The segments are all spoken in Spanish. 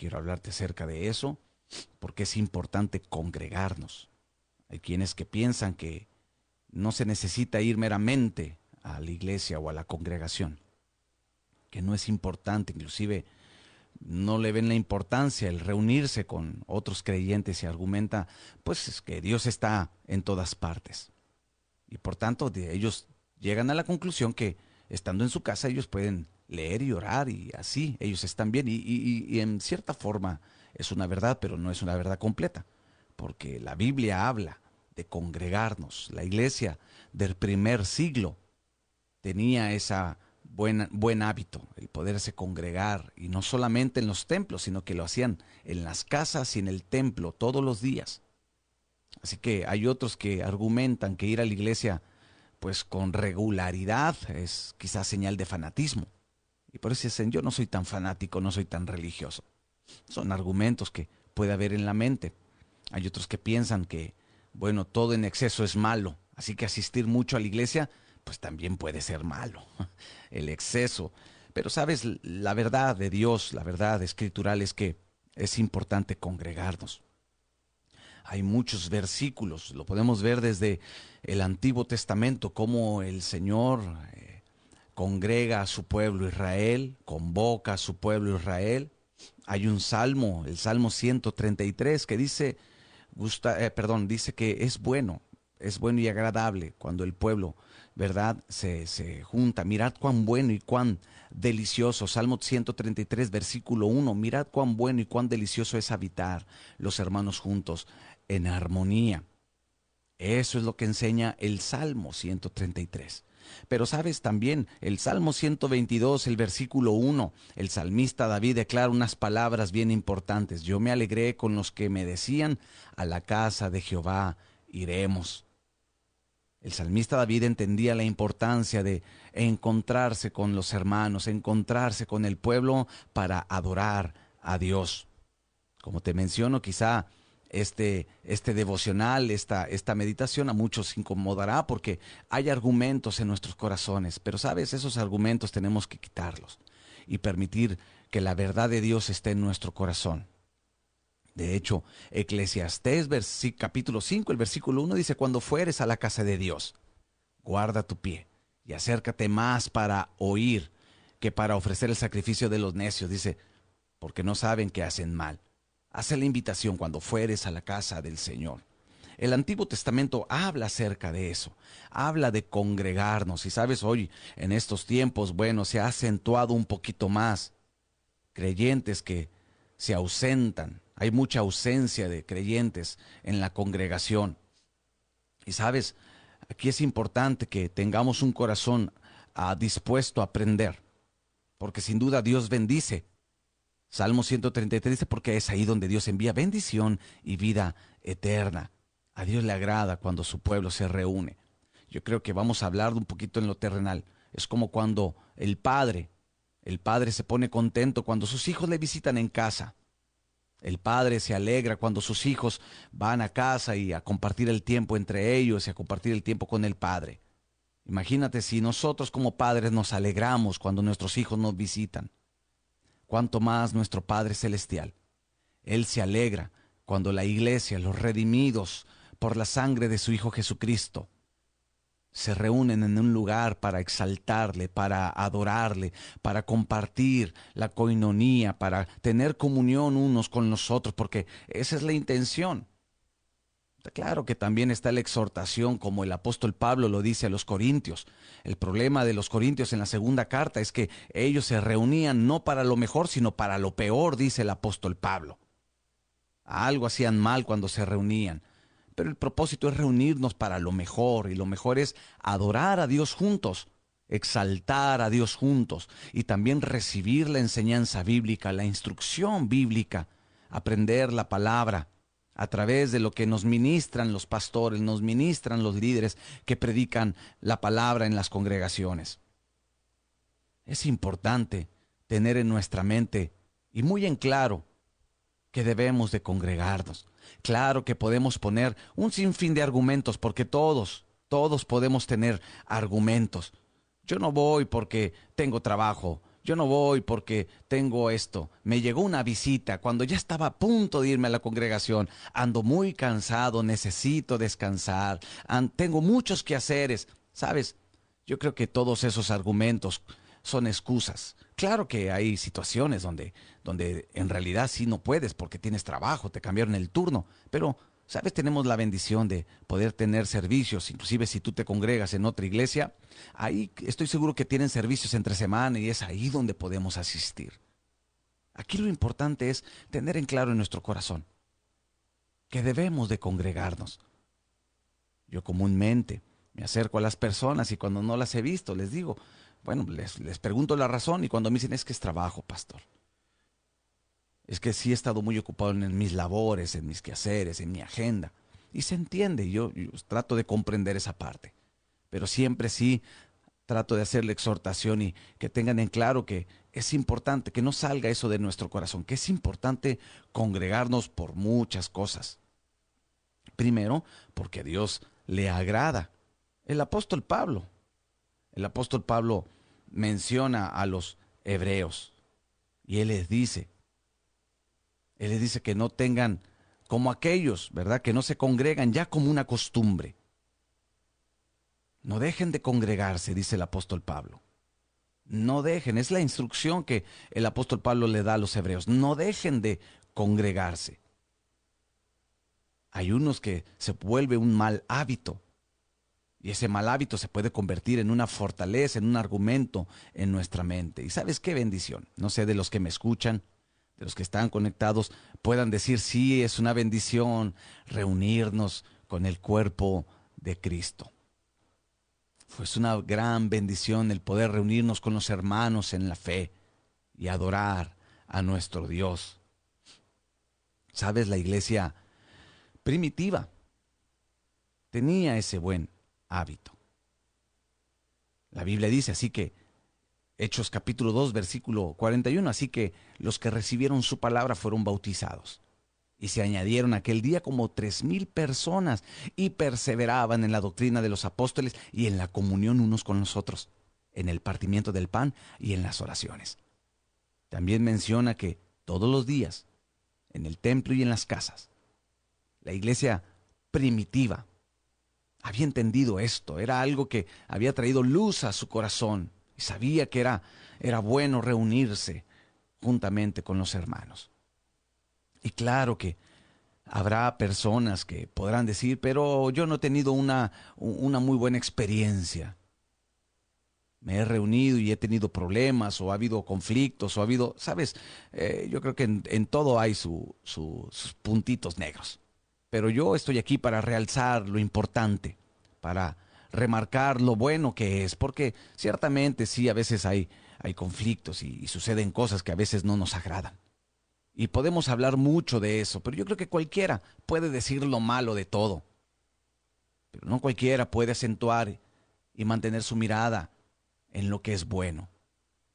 Quiero hablarte acerca de eso porque es importante congregarnos. Hay quienes que piensan que no se necesita ir meramente a la iglesia o a la congregación, que no es importante, inclusive no le ven la importancia el reunirse con otros creyentes y argumenta, pues es que Dios está en todas partes. Y por tanto, de ellos llegan a la conclusión que estando en su casa ellos pueden leer y orar y así, ellos están bien y, y en cierta forma es una verdad, pero no es una verdad completa, porque la Biblia habla de congregarnos. La iglesia del primer siglo tenía esa buen, buen hábito, el poderse congregar, y no solamente en los templos, sino que lo hacían en las casas y en el templo todos los días. Así que hay otros que argumentan que ir a la iglesia pues con regularidad es quizás señal de fanatismo. Y por eso dicen, yo no soy tan fanático, no soy tan religioso. Son argumentos que puede haber en la mente. Hay otros que piensan que, bueno, todo en exceso es malo, así que asistir mucho a la iglesia pues también puede ser malo, el exceso. Pero sabes, la verdad de Dios, la verdad escritural es que es importante congregarnos. Hay muchos versículos, lo podemos ver desde el Antiguo Testamento, cómo el Señor eh, congrega a su pueblo Israel, convoca a su pueblo Israel. Hay un salmo, el Salmo 133, que dice, gusta, eh, perdón, dice que es bueno, es bueno y agradable cuando el pueblo ¿verdad? Se, se junta. Mirad cuán bueno y cuán delicioso. Salmo 133, versículo 1. Mirad cuán bueno y cuán delicioso es habitar los hermanos juntos en armonía. Eso es lo que enseña el Salmo 133. Pero sabes también, el Salmo 122, el versículo 1, el salmista David declara unas palabras bien importantes. Yo me alegré con los que me decían, a la casa de Jehová iremos. El salmista David entendía la importancia de encontrarse con los hermanos, encontrarse con el pueblo para adorar a Dios. Como te menciono, quizá este, este devocional, esta, esta meditación a muchos incomodará porque hay argumentos en nuestros corazones, pero sabes, esos argumentos tenemos que quitarlos y permitir que la verdad de Dios esté en nuestro corazón. De hecho, Eclesiastés capítulo 5, el versículo 1 dice, cuando fueres a la casa de Dios, guarda tu pie y acércate más para oír que para ofrecer el sacrificio de los necios. Dice, porque no saben que hacen mal. Hace la invitación cuando fueres a la casa del Señor. El Antiguo Testamento habla acerca de eso, habla de congregarnos. Y sabes, hoy, en estos tiempos, bueno, se ha acentuado un poquito más creyentes que se ausentan, hay mucha ausencia de creyentes en la congregación. Y sabes, aquí es importante que tengamos un corazón ah, dispuesto a aprender, porque sin duda Dios bendice. Salmo 133 dice, porque es ahí donde Dios envía bendición y vida eterna. A Dios le agrada cuando su pueblo se reúne. Yo creo que vamos a hablar un poquito en lo terrenal. Es como cuando el padre, el padre se pone contento cuando sus hijos le visitan en casa. El padre se alegra cuando sus hijos van a casa y a compartir el tiempo entre ellos y a compartir el tiempo con el padre. Imagínate si nosotros como padres nos alegramos cuando nuestros hijos nos visitan. Cuánto más nuestro Padre Celestial. Él se alegra cuando la iglesia, los redimidos por la sangre de su Hijo Jesucristo, se reúnen en un lugar para exaltarle, para adorarle, para compartir la coinonía, para tener comunión unos con los otros, porque esa es la intención. Claro que también está la exhortación, como el apóstol Pablo lo dice a los corintios. El problema de los corintios en la segunda carta es que ellos se reunían no para lo mejor, sino para lo peor, dice el apóstol Pablo. Algo hacían mal cuando se reunían pero el propósito es reunirnos para lo mejor y lo mejor es adorar a Dios juntos, exaltar a Dios juntos y también recibir la enseñanza bíblica, la instrucción bíblica, aprender la palabra a través de lo que nos ministran los pastores, nos ministran los líderes que predican la palabra en las congregaciones. Es importante tener en nuestra mente y muy en claro que debemos de congregarnos. Claro que podemos poner un sinfín de argumentos porque todos, todos podemos tener argumentos. Yo no voy porque tengo trabajo, yo no voy porque tengo esto. Me llegó una visita cuando ya estaba a punto de irme a la congregación. Ando muy cansado, necesito descansar. tengo muchos quehaceres. ¿Sabes? Yo creo que todos esos argumentos son excusas. Claro que hay situaciones donde, donde en realidad sí no puedes porque tienes trabajo, te cambiaron el turno, pero ¿Sabes? Tenemos la bendición de poder tener servicios, inclusive si tú te congregas en otra iglesia, ahí estoy seguro que tienen servicios entre semana y es ahí donde podemos asistir. Aquí lo importante es tener en claro en nuestro corazón que debemos de congregarnos. Yo comúnmente me acerco a las personas y cuando no las he visto les digo, bueno, les, les pregunto la razón y cuando me dicen es que es trabajo, pastor es que sí he estado muy ocupado en mis labores, en mis quehaceres, en mi agenda. Y se entiende, yo, yo trato de comprender esa parte. Pero siempre sí trato de hacer la exhortación y que tengan en claro que es importante, que no salga eso de nuestro corazón, que es importante congregarnos por muchas cosas. Primero, porque a Dios le agrada. El apóstol Pablo, el apóstol Pablo menciona a los hebreos y él les dice, él les dice que no tengan como aquellos, ¿verdad? Que no se congregan ya como una costumbre. No dejen de congregarse, dice el apóstol Pablo. No dejen, es la instrucción que el apóstol Pablo le da a los hebreos. No dejen de congregarse. Hay unos que se vuelve un mal hábito. Y ese mal hábito se puede convertir en una fortaleza, en un argumento en nuestra mente. Y sabes qué bendición. No sé de los que me escuchan, los que están conectados puedan decir, sí, es una bendición reunirnos con el cuerpo de Cristo. Fue una gran bendición el poder reunirnos con los hermanos en la fe y adorar a nuestro Dios. Sabes, la iglesia primitiva tenía ese buen hábito. La Biblia dice así que Hechos capítulo 2, versículo 41. Así que los que recibieron su palabra fueron bautizados. Y se añadieron aquel día como tres mil personas y perseveraban en la doctrina de los apóstoles y en la comunión unos con los otros, en el partimiento del pan y en las oraciones. También menciona que todos los días, en el templo y en las casas, la iglesia primitiva había entendido esto, era algo que había traído luz a su corazón sabía que era, era bueno reunirse juntamente con los hermanos. Y claro que habrá personas que podrán decir, pero yo no he tenido una, una muy buena experiencia. Me he reunido y he tenido problemas o ha habido conflictos o ha habido, sabes, eh, yo creo que en, todo hay sus puntitos negros. Pero yo estoy aquí para realzar lo importante, para remarcar lo bueno que es, porque ciertamente sí, a veces hay, hay conflictos y, suceden cosas que a veces no nos agradan. Y podemos hablar mucho de eso, pero yo creo que cualquiera puede decir lo malo de todo. Pero no cualquiera puede acentuar y mantener su mirada en lo que es bueno.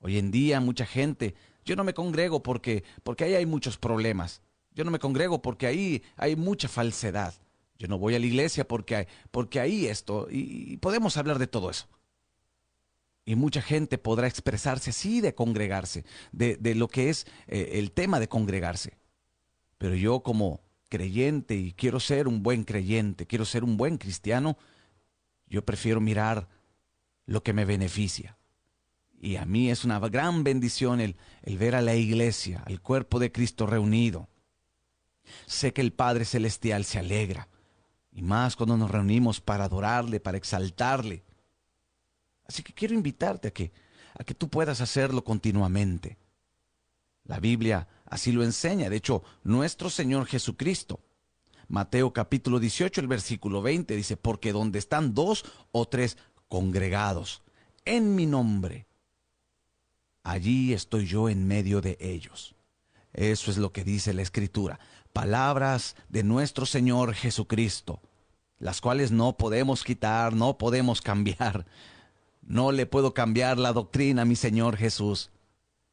Hoy en día mucha gente, yo no me congrego porque porque ahí hay muchos problemas. Yo no me congrego porque ahí hay mucha falsedad. Yo no voy a la iglesia porque, porque ahí esto, y, podemos hablar de todo eso. Y mucha gente podrá expresarse así de congregarse, de, lo que es eh, el tema de congregarse. Pero yo como creyente y quiero ser un buen creyente, quiero ser un buen cristiano, yo prefiero mirar lo que me beneficia. Y a mí es una gran bendición el, el ver a la iglesia, al cuerpo de Cristo reunido. Sé que el Padre Celestial se alegra y más cuando nos reunimos para adorarle, para exaltarle. Así que quiero invitarte a que, a que tú puedas hacerlo continuamente. La Biblia así lo enseña. De hecho, nuestro Señor Jesucristo, Mateo capítulo 18, el versículo 20, dice, porque donde están dos o tres congregados en mi nombre, allí estoy yo en medio de ellos. Eso es lo que dice la Escritura palabras de nuestro Señor Jesucristo, las cuales no podemos quitar, no podemos cambiar. No le puedo cambiar la doctrina a mi Señor Jesús,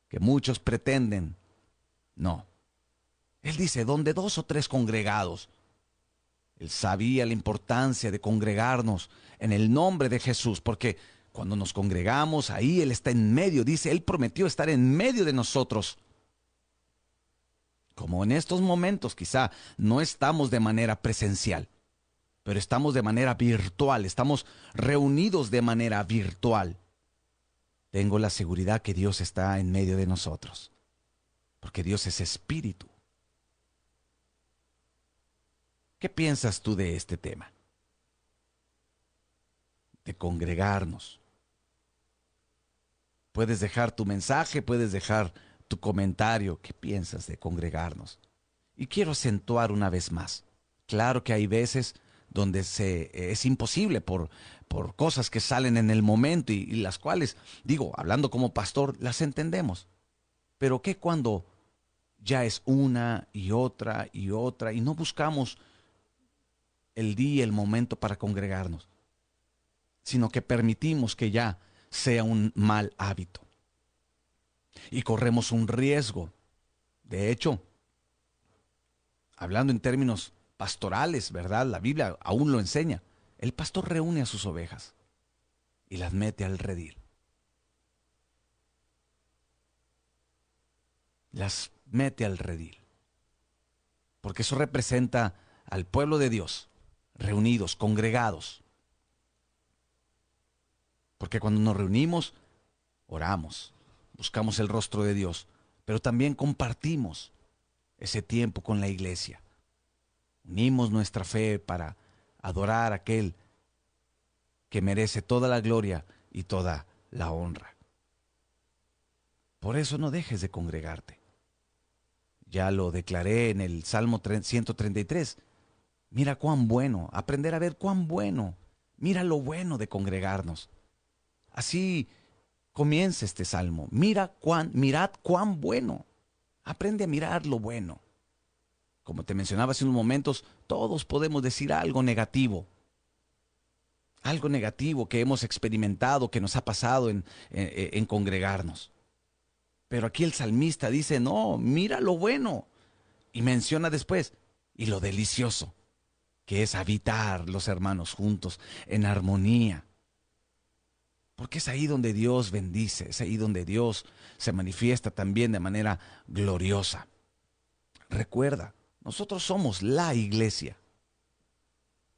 que muchos pretenden. No. Él dice, donde dos o tres congregados. Él sabía la importancia de congregarnos en el nombre de Jesús, porque Cuando nos congregamos, ahí Él está en medio, dice, Él prometió estar en medio de nosotros. Como en estos momentos quizá no estamos de manera presencial, pero estamos de manera virtual, estamos reunidos de manera virtual. Tengo la seguridad que Dios está en medio de nosotros, porque Dios es espíritu. ¿Qué piensas tú de este tema? De congregarnos. Puedes dejar tu mensaje, puedes dejar tu comentario. ¿Qué piensas de congregarnos? Y quiero acentuar una vez más. Claro que hay veces donde se, es imposible por, por cosas que salen en el momento y, y las cuales, digo, hablando como pastor, las entendemos. Pero ¿qué cuando ya es una y otra y otra y no buscamos el día, el momento para congregarnos, sino que permitimos que ya sea un mal hábito. Y corremos un riesgo. De hecho, hablando en términos pastorales, ¿verdad? La Biblia aún lo enseña. El pastor reúne a sus ovejas y las mete al redil. Las mete al redil. Porque eso representa al pueblo de Dios reunidos, congregados. Porque cuando nos reunimos, oramos, buscamos el rostro de Dios, pero también compartimos ese tiempo con la iglesia. Unimos nuestra fe para adorar a aquel que merece toda la gloria y toda la honra. Por eso no dejes de congregarte. Ya lo declaré en el Salmo 133. Mira cuán bueno, aprender a ver cuán bueno. Mira lo bueno de congregarnos. Así comienza este salmo. Mira cuán, mirad cuán bueno. Aprende a mirar lo bueno. Como te mencionaba hace unos momentos, todos podemos decir algo negativo. Algo negativo que hemos experimentado, que nos ha pasado en, en, en congregarnos. Pero aquí el salmista dice, no, mira lo bueno. Y menciona después, y lo delicioso que es habitar los hermanos juntos en armonía. Porque es ahí donde Dios bendice, es ahí donde Dios se manifiesta también de manera gloriosa. Recuerda, nosotros somos la iglesia.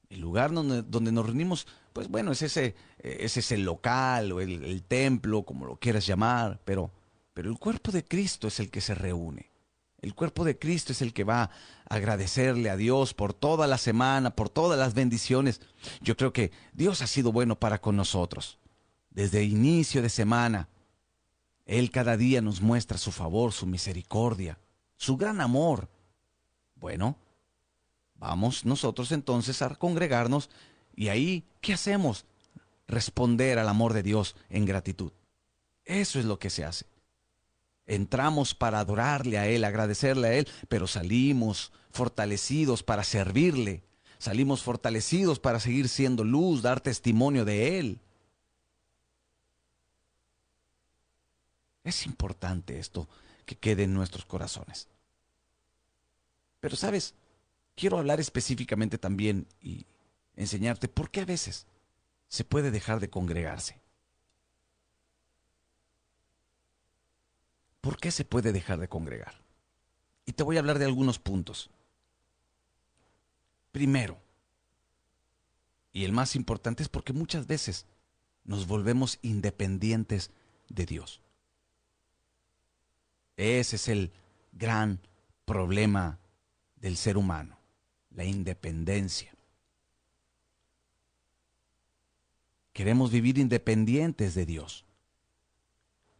El lugar donde, donde nos reunimos, pues bueno, es ese, es ese local o el, el templo, como lo quieras llamar, pero, pero el cuerpo de Cristo es el que se reúne. El cuerpo de Cristo es el que va a agradecerle a Dios por toda la semana, por todas las bendiciones. Yo creo que Dios ha sido bueno para con nosotros. Desde inicio de semana, Él cada día nos muestra su favor, su misericordia, su gran amor. Bueno, vamos nosotros entonces a congregarnos y ahí, ¿qué hacemos? Responder al amor de Dios en gratitud. Eso es lo que se hace entramos para adorarle a Él, agradecerle a Él, pero salimos fortalecidos para servirle, salimos fortalecidos para seguir siendo luz, dar testimonio de Él. Es importante esto que quede en nuestros corazones. Pero sabes, quiero hablar específicamente también y enseñarte por qué a veces se puede dejar de congregarse. ¿Por qué se puede dejar de congregar? Y te voy a hablar de algunos puntos. Primero, y el más importante es porque muchas veces nos volvemos independientes de Dios. Ese es el gran problema del ser humano, la independencia. Queremos vivir independientes de Dios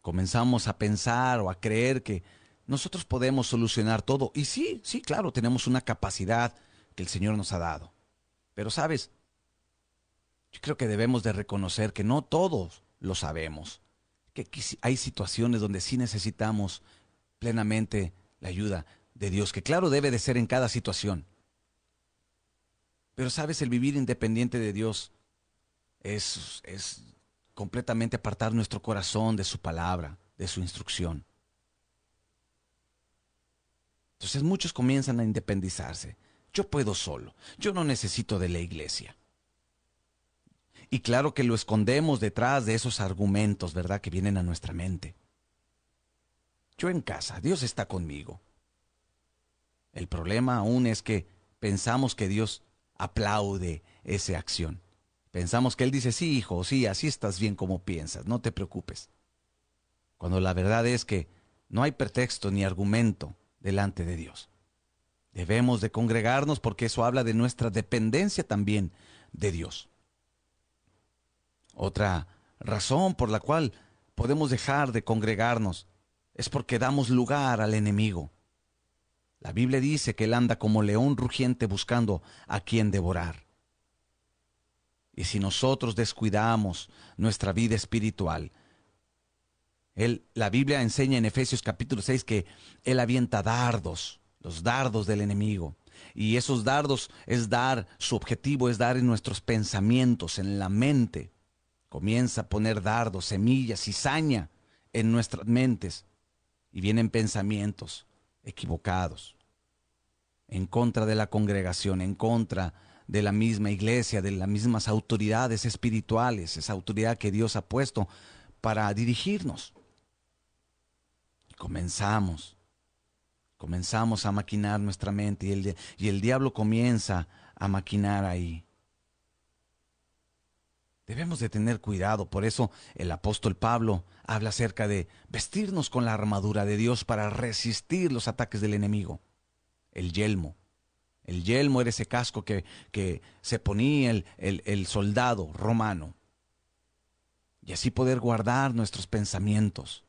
comenzamos a pensar o a creer que nosotros podemos solucionar todo. Y sí, sí, claro, tenemos una capacidad que el Señor nos ha dado. Pero sabes, yo creo que debemos de reconocer que no todos lo sabemos, que hay situaciones donde sí necesitamos plenamente la ayuda de Dios, que claro debe de ser en cada situación. Pero sabes, el vivir independiente de Dios es, es completamente apartar nuestro corazón de su palabra, de su instrucción. Entonces muchos comienzan a independizarse. Yo puedo solo, yo no necesito de la iglesia. Y claro que lo escondemos detrás de esos argumentos, ¿verdad?, que vienen a nuestra mente. Yo en casa, Dios está conmigo. El problema aún es que pensamos que Dios aplaude esa acción. Pensamos que Él dice, sí, hijo, sí, así estás bien como piensas, no te preocupes. Cuando la verdad es que no hay pretexto ni argumento delante de Dios. Debemos de congregarnos porque eso habla de nuestra dependencia también de Dios. Otra razón por la cual podemos dejar de congregarnos es porque damos lugar al enemigo. La Biblia dice que él anda como león rugiente buscando a quien devorar. Y si nosotros descuidamos nuestra vida espiritual, la Biblia enseña en Efesios capítulo 6 que Él avienta dardos, los dardos del enemigo. Y esos dardos es dar, su objetivo es dar en nuestros pensamientos, en la mente. Comienza a poner dardos, semillas, cizaña en nuestras mentes. Y vienen pensamientos equivocados, en contra de la congregación, en contra de la misma iglesia, de las mismas autoridades espirituales, esa autoridad que Dios ha puesto para dirigirnos. Y comenzamos, comenzamos a maquinar nuestra mente y el, y el diablo comienza a maquinar ahí. Debemos de tener cuidado, por eso el apóstol Pablo habla acerca de vestirnos con la armadura de Dios para resistir los ataques del enemigo. El yelmo. El yelmo era ese casco que, que se ponía el, el, el soldado romano. Y así poder guardar nuestros pensamientos.